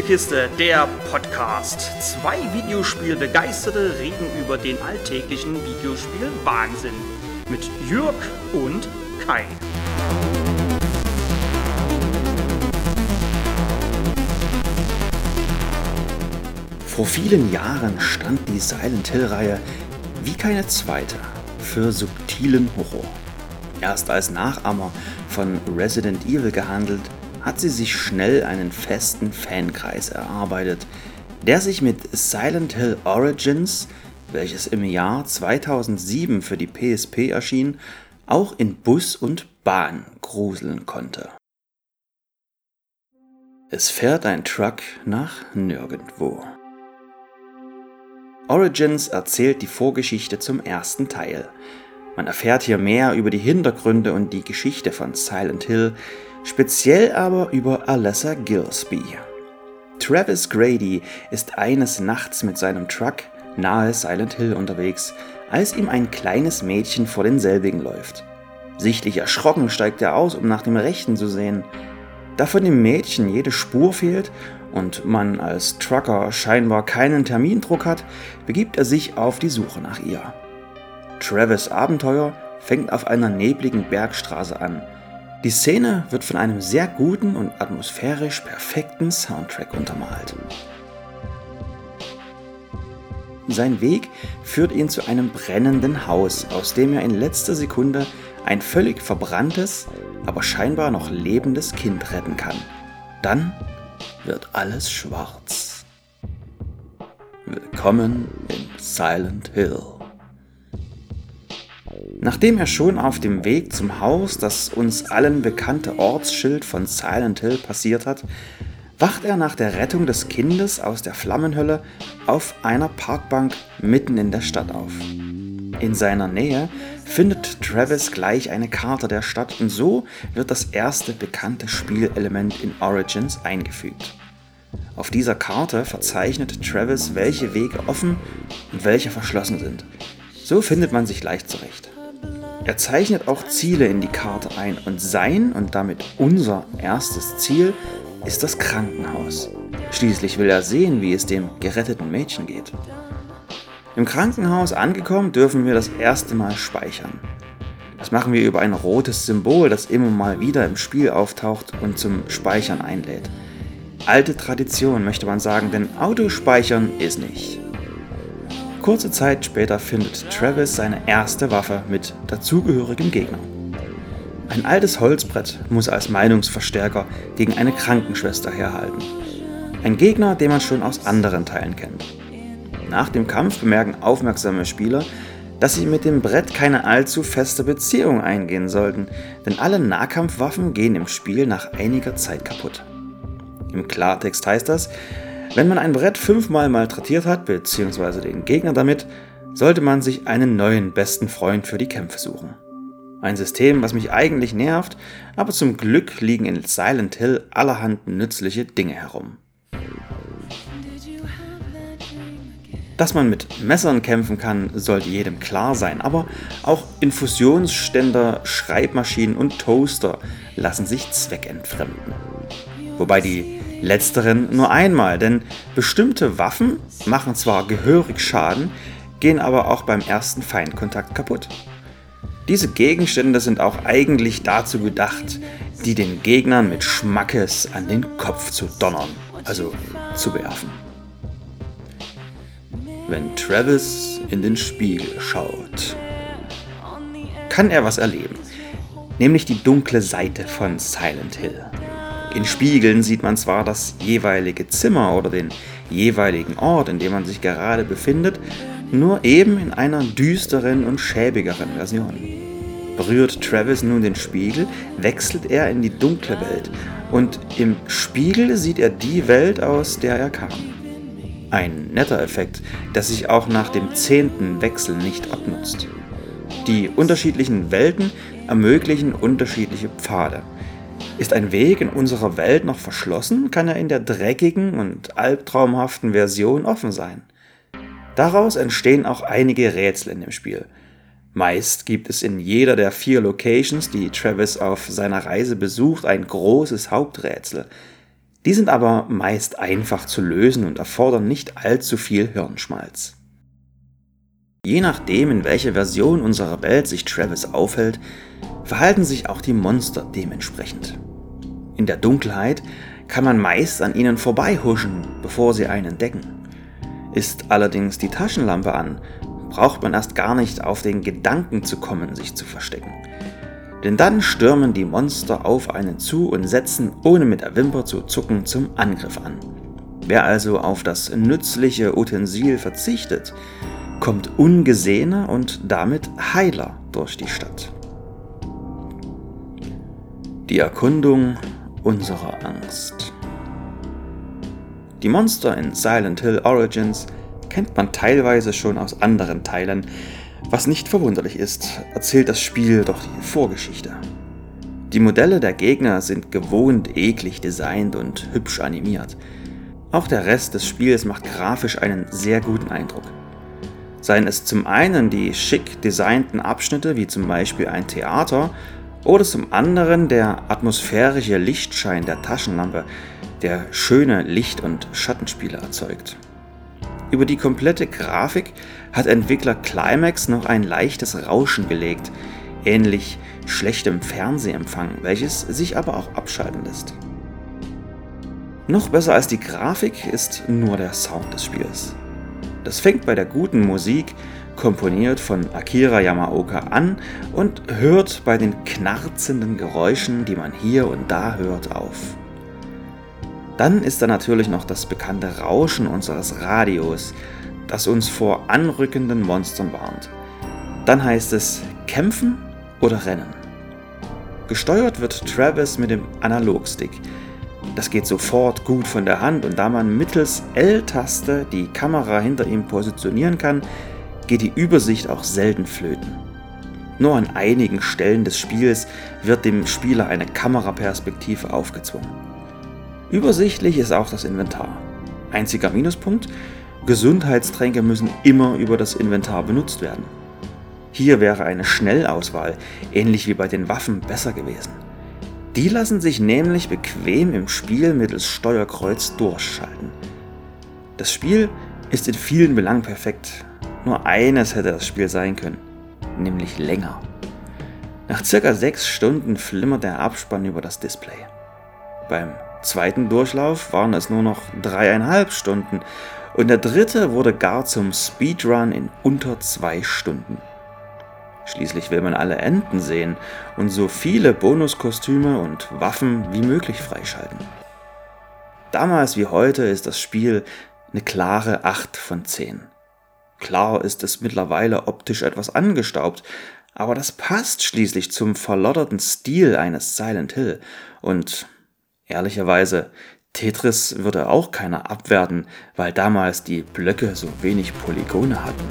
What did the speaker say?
Spielekiste, der Podcast. Zwei Videospielbegeisterte reden über den alltäglichen Videospiel-Wahnsinn. Mit Jürg und Kai. Vor vielen Jahren stand die Silent Hill-Reihe wie keine zweite für subtilen Horror. Erst als Nachahmer von Resident Evil gehandelt, hat sie sich schnell einen festen Fankreis erarbeitet, der sich mit Silent Hill Origins, welches im Jahr 2007 für die PSP erschien, auch in Bus und Bahn gruseln konnte. Es fährt ein Truck nach nirgendwo. Origins erzählt die Vorgeschichte zum ersten Teil. Man erfährt hier mehr über die Hintergründe und die Geschichte von Silent Hill, speziell aber über Alessa Gillespie. Travis Grady ist eines Nachts mit seinem Truck nahe Silent Hill unterwegs, als ihm ein kleines Mädchen vor denselbigen läuft. Sichtlich erschrocken steigt er aus, um nach dem Rechten zu sehen. Da von dem Mädchen jede Spur fehlt und man als Trucker scheinbar keinen Termindruck hat, begibt er sich auf die Suche nach ihr. Travis Abenteuer fängt auf einer nebligen Bergstraße an, die Szene wird von einem sehr guten und atmosphärisch perfekten Soundtrack untermalt. Sein Weg führt ihn zu einem brennenden Haus, aus dem er in letzter Sekunde ein völlig verbranntes, aber scheinbar noch lebendes Kind retten kann. Dann wird alles schwarz. Willkommen in Silent Hill. Nachdem er schon auf dem Weg zum Haus das uns allen bekannte Ortsschild von Silent Hill passiert hat, wacht er nach der Rettung des Kindes aus der Flammenhölle auf einer Parkbank mitten in der Stadt auf. In seiner Nähe findet Travis gleich eine Karte der Stadt und so wird das erste bekannte Spielelement in Origins eingefügt. Auf dieser Karte verzeichnet Travis, welche Wege offen und welche verschlossen sind. So findet man sich leicht zurecht. Er zeichnet auch Ziele in die Karte ein und sein und damit unser erstes Ziel ist das Krankenhaus. Schließlich will er sehen, wie es dem geretteten Mädchen geht. Im Krankenhaus angekommen, dürfen wir das erste Mal speichern. Das machen wir über ein rotes Symbol, das immer mal wieder im Spiel auftaucht und zum Speichern einlädt. Alte Tradition möchte man sagen, denn Autospeichern ist nicht. Kurze Zeit später findet Travis seine erste Waffe mit dazugehörigem Gegner. Ein altes Holzbrett muss als Meinungsverstärker gegen eine Krankenschwester herhalten. Ein Gegner, den man schon aus anderen Teilen kennt. Nach dem Kampf bemerken aufmerksame Spieler, dass sie mit dem Brett keine allzu feste Beziehung eingehen sollten, denn alle Nahkampfwaffen gehen im Spiel nach einiger Zeit kaputt. Im Klartext heißt das, wenn man ein Brett fünfmal malträtiert hat, beziehungsweise den Gegner damit, sollte man sich einen neuen besten Freund für die Kämpfe suchen. Ein System, was mich eigentlich nervt, aber zum Glück liegen in Silent Hill allerhand nützliche Dinge herum. Dass man mit Messern kämpfen kann, sollte jedem klar sein, aber auch Infusionsständer, Schreibmaschinen und Toaster lassen sich zweckentfremden. Wobei die Letzteren nur einmal, denn bestimmte Waffen machen zwar gehörig Schaden, gehen aber auch beim ersten Feindkontakt kaputt. Diese Gegenstände sind auch eigentlich dazu gedacht, die den Gegnern mit Schmackes an den Kopf zu donnern, also zu werfen. Wenn Travis in den Spiegel schaut, kann er was erleben, nämlich die dunkle Seite von Silent Hill. In Spiegeln sieht man zwar das jeweilige Zimmer oder den jeweiligen Ort, in dem man sich gerade befindet, nur eben in einer düsteren und schäbigeren Version. Berührt Travis nun den Spiegel, wechselt er in die dunkle Welt und im Spiegel sieht er die Welt, aus der er kam. Ein netter Effekt, der sich auch nach dem zehnten Wechsel nicht abnutzt. Die unterschiedlichen Welten ermöglichen unterschiedliche Pfade. Ist ein Weg in unserer Welt noch verschlossen, kann er in der dreckigen und albtraumhaften Version offen sein. Daraus entstehen auch einige Rätsel in dem Spiel. Meist gibt es in jeder der vier Locations, die Travis auf seiner Reise besucht, ein großes Haupträtsel. Die sind aber meist einfach zu lösen und erfordern nicht allzu viel Hirnschmalz. Je nachdem, in welcher Version unserer Welt sich Travis aufhält, verhalten sich auch die Monster dementsprechend. In der Dunkelheit kann man meist an ihnen vorbeihuschen, bevor sie einen entdecken. Ist allerdings die Taschenlampe an, braucht man erst gar nicht auf den Gedanken zu kommen, sich zu verstecken. Denn dann stürmen die Monster auf einen zu und setzen, ohne mit der Wimper zu zucken, zum Angriff an. Wer also auf das nützliche Utensil verzichtet, kommt ungesehener und damit heiler durch die Stadt. Die Erkundung unserer Angst. Die Monster in Silent Hill Origins kennt man teilweise schon aus anderen Teilen, was nicht verwunderlich ist, erzählt das Spiel doch die Vorgeschichte. Die Modelle der Gegner sind gewohnt eklig designt und hübsch animiert. Auch der Rest des Spiels macht grafisch einen sehr guten Eindruck. Seien es zum einen die schick designten Abschnitte wie zum Beispiel ein Theater oder zum anderen der atmosphärische Lichtschein der Taschenlampe, der schöne Licht- und Schattenspiele erzeugt. Über die komplette Grafik hat Entwickler Climax noch ein leichtes Rauschen gelegt, ähnlich schlechtem Fernsehempfang, welches sich aber auch abschalten lässt. Noch besser als die Grafik ist nur der Sound des Spiels. Das fängt bei der guten Musik, komponiert von Akira Yamaoka, an und hört bei den knarzenden Geräuschen, die man hier und da hört, auf. Dann ist da natürlich noch das bekannte Rauschen unseres Radios, das uns vor anrückenden Monstern warnt. Dann heißt es kämpfen oder rennen. Gesteuert wird Travis mit dem Analogstick, das geht sofort gut von der Hand und da man mittels L-Taste die Kamera hinter ihm positionieren kann, geht die Übersicht auch selten flöten. Nur an einigen Stellen des Spiels wird dem Spieler eine Kameraperspektive aufgezwungen. Übersichtlich ist auch das Inventar. Einziger Minuspunkt, Gesundheitstränke müssen immer über das Inventar benutzt werden. Hier wäre eine Schnellauswahl, ähnlich wie bei den Waffen, besser gewesen. Die lassen sich nämlich bequem im Spiel mittels Steuerkreuz durchschalten. Das Spiel ist in vielen Belangen perfekt. Nur eines hätte das Spiel sein können, nämlich länger. Nach circa sechs Stunden flimmert der Abspann über das Display. Beim zweiten Durchlauf waren es nur noch dreieinhalb Stunden und der dritte wurde gar zum Speedrun in unter zwei Stunden. Schließlich will man alle Enten sehen und so viele Bonuskostüme und Waffen wie möglich freischalten. Damals wie heute ist das Spiel eine klare 8 von 10. Klar ist es mittlerweile optisch etwas angestaubt, aber das passt schließlich zum verlotterten Stil eines Silent Hill und ehrlicherweise Tetris würde auch keiner abwerten, weil damals die Blöcke so wenig Polygone hatten.